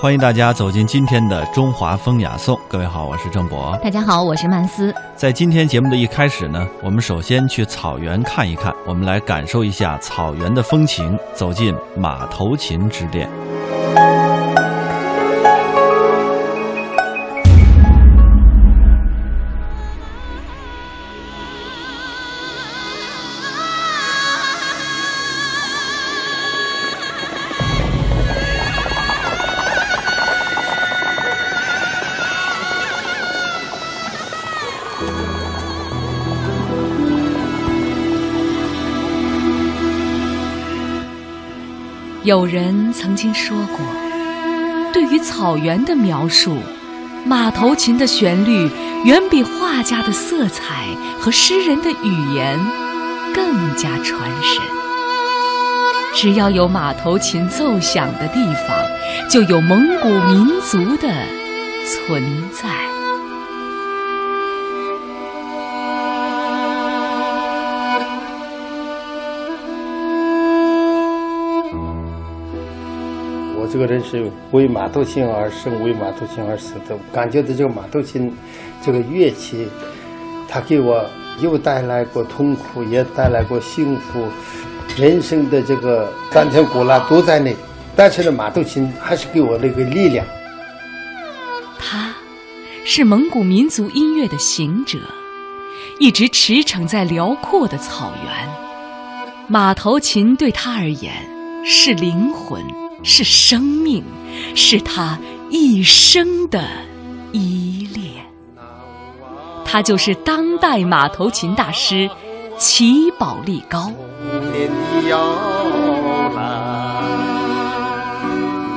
欢迎大家走进今天的中华风雅颂。各位好，我是郑博。大家好，我是曼斯。在今天节目的一开始呢，我们首先去草原看一看，我们来感受一下草原的风情，走进马头琴之恋。有人曾经说过，对于草原的描述，马头琴的旋律远比画家的色彩和诗人的语言更加传神。只要有马头琴奏响的地方，就有蒙古民族的存在。这个人是为马头琴而生，为马头琴而死的。感觉到这个马头琴，这个乐器，它给我又带来过痛苦，也带来过幸福。人生的这个酸甜苦辣都在内，但是呢，马头琴还是给我那个力量。他，是蒙古民族音乐的行者，一直驰骋在辽阔的草原。马头琴对他而言是灵魂。是生命，是他一生的依恋。他就是当代马头琴大师齐宝力高。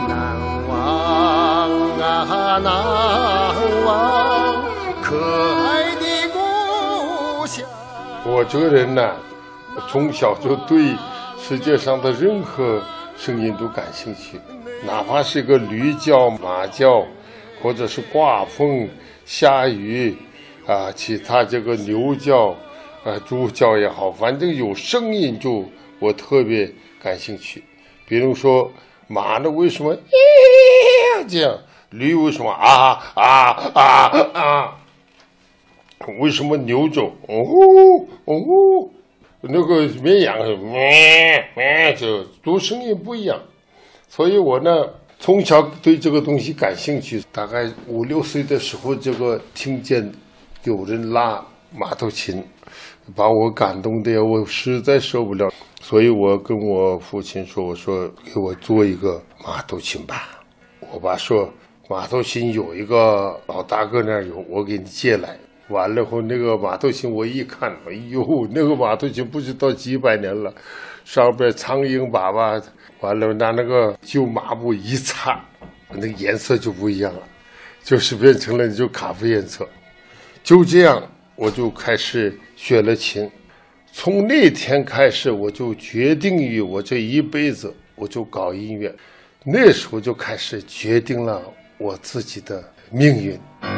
难忘啊，难忘，可爱的故乡。我这个人呢，从小就对世界上的任何。声音都感兴趣，哪怕是个驴叫、马叫，或者是刮风、下雨，啊，其他这个牛叫，啊，猪叫也好，反正有声音就我特别感兴趣。比如说马呢，为什么这样？驴为什么啊啊啊啊？为什么牛走？哦哦。那个绵羊咩咩就读声音不一样，所以我呢从小对这个东西感兴趣。大概五六岁的时候，这个听见有人拉马头琴，把我感动的我实在受不了，所以我跟我父亲说：“我说给我做一个马头琴吧。”我爸说：“马头琴有一个老大哥那儿有，我给你借来。”完了后，那个马头琴我一看，哎呦，那个马头琴不知道几百年了，上边苍蝇粑粑，完了拿那个旧抹布一擦，那个颜色就不一样了，就是变成了就咖啡颜色。就这样，我就开始学了琴。从那天开始，我就决定于我这一辈子，我就搞音乐。那时候就开始决定了我自己的命运。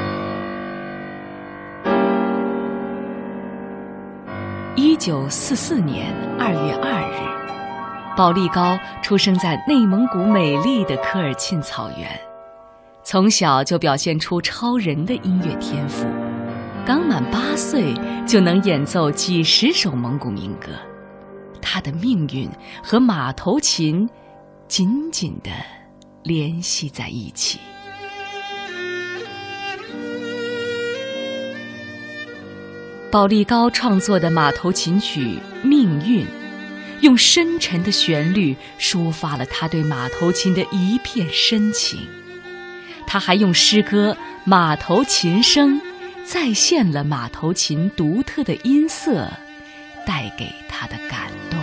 九四四年二月二日，保利高出生在内蒙古美丽的科尔沁草原，从小就表现出超人的音乐天赋，刚满八岁就能演奏几十首蒙古民歌。他的命运和马头琴紧紧地联系在一起。宝利高创作的马头琴曲《命运》，用深沉的旋律抒发了他对马头琴的一片深情。他还用诗歌《马头琴声》，再现了马头琴独特的音色带给他的感动。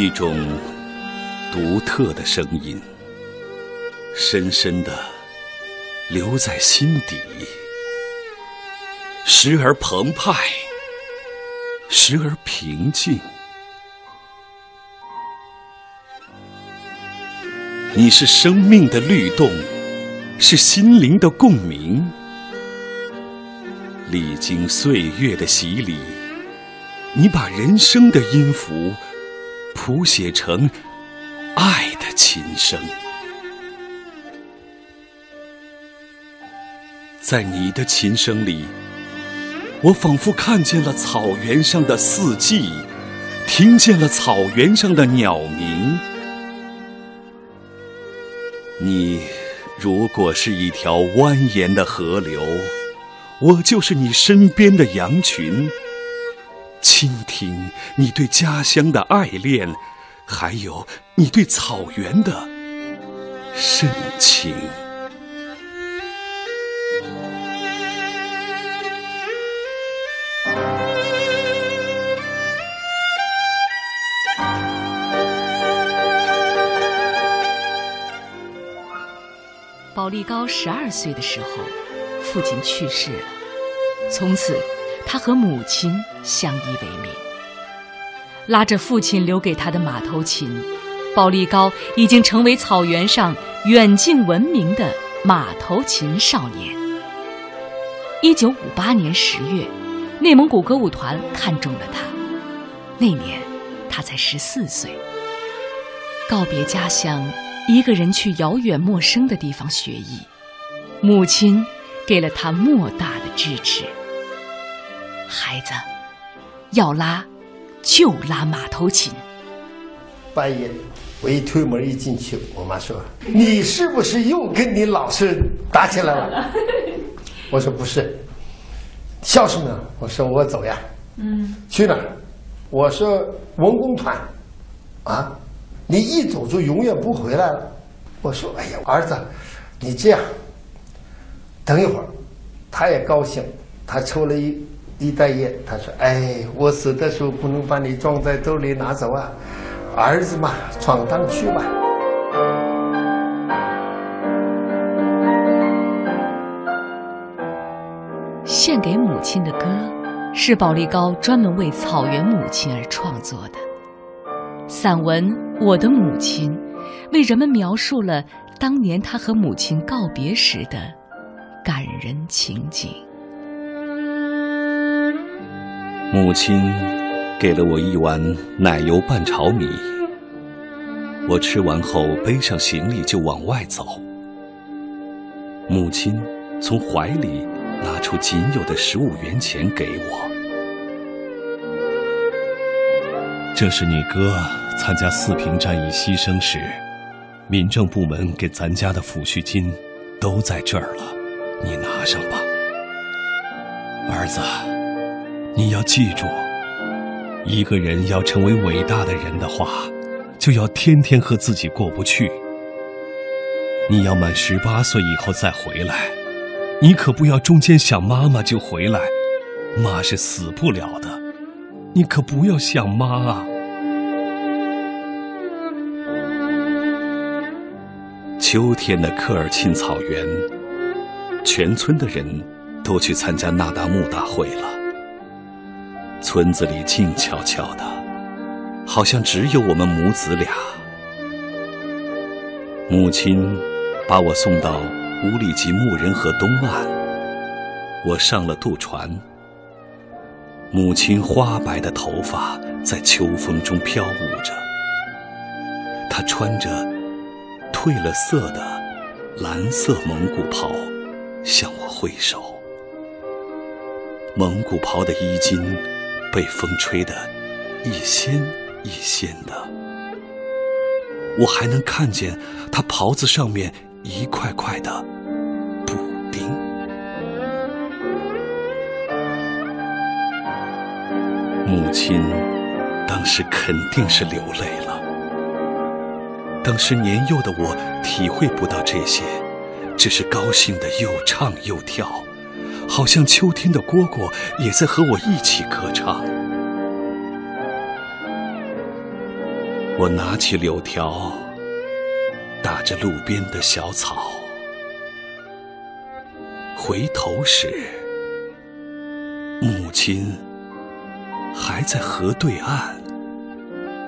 一种独特的声音，深深的。留在心底，时而澎湃，时而平静。你是生命的律动，是心灵的共鸣。历经岁月的洗礼，你把人生的音符谱写成爱的琴声。在你的琴声里，我仿佛看见了草原上的四季，听见了草原上的鸟鸣。你如果是一条蜿蜒的河流，我就是你身边的羊群。倾听你对家乡的爱恋，还有你对草原的深情。宝利高十二岁的时候，父亲去世了，从此他和母亲相依为命。拉着父亲留给他的马头琴，宝利高已经成为草原上远近闻名的马头琴少年。一九五八年十月，内蒙古歌舞团看中了他，那年他才十四岁。告别家乡。一个人去遥远陌生的地方学艺，母亲给了他莫大的支持。孩子，要拉就拉马头琴。半夜，我一推门一进去，我妈说：“你是不是又跟你老师打起来了？” 我说：“不是。”笑什么呢？我说：“我走呀。”嗯。去哪儿？我说：“文工团。”啊。你一走就永远不回来了。我说：“哎呀，儿子，你这样，等一会儿。”他也高兴，他抽了一一袋烟。他说：“哎，我死的时候不能把你装在兜里拿走啊，儿子嘛，闯荡去吧。”献给母亲的歌，是保利高专门为草原母亲而创作的散文。我的母亲，为人们描述了当年他和母亲告别时的感人情景。母亲给了我一碗奶油拌炒米，我吃完后背上行李就往外走。母亲从怀里拿出仅有的十五元钱给我，这是你哥。参加四平战役牺牲时，民政部门给咱家的抚恤金都在这儿了，你拿上吧。儿子，你要记住，一个人要成为伟大的人的话，就要天天和自己过不去。你要满十八岁以后再回来，你可不要中间想妈妈就回来，妈是死不了的，你可不要想妈啊。秋天的科尔沁草原，全村的人都去参加那达慕大会了。村子里静悄悄的，好像只有我们母子俩。母亲把我送到乌里吉木仁河东岸，我上了渡船。母亲花白的头发在秋风中飘舞着，她穿着。褪了色的蓝色蒙古袍，向我挥手。蒙古袍的衣襟被风吹得一掀一掀的，我还能看见他袍子上面一块块的母亲当时肯定是流泪了。当时年幼的我体会不到这些，只是高兴的又唱又跳，好像秋天的蝈蝈也在和我一起歌唱。我拿起柳条，打着路边的小草，回头时，母亲还在河对岸。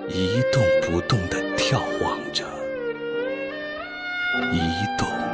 一动不动地眺望着，移动。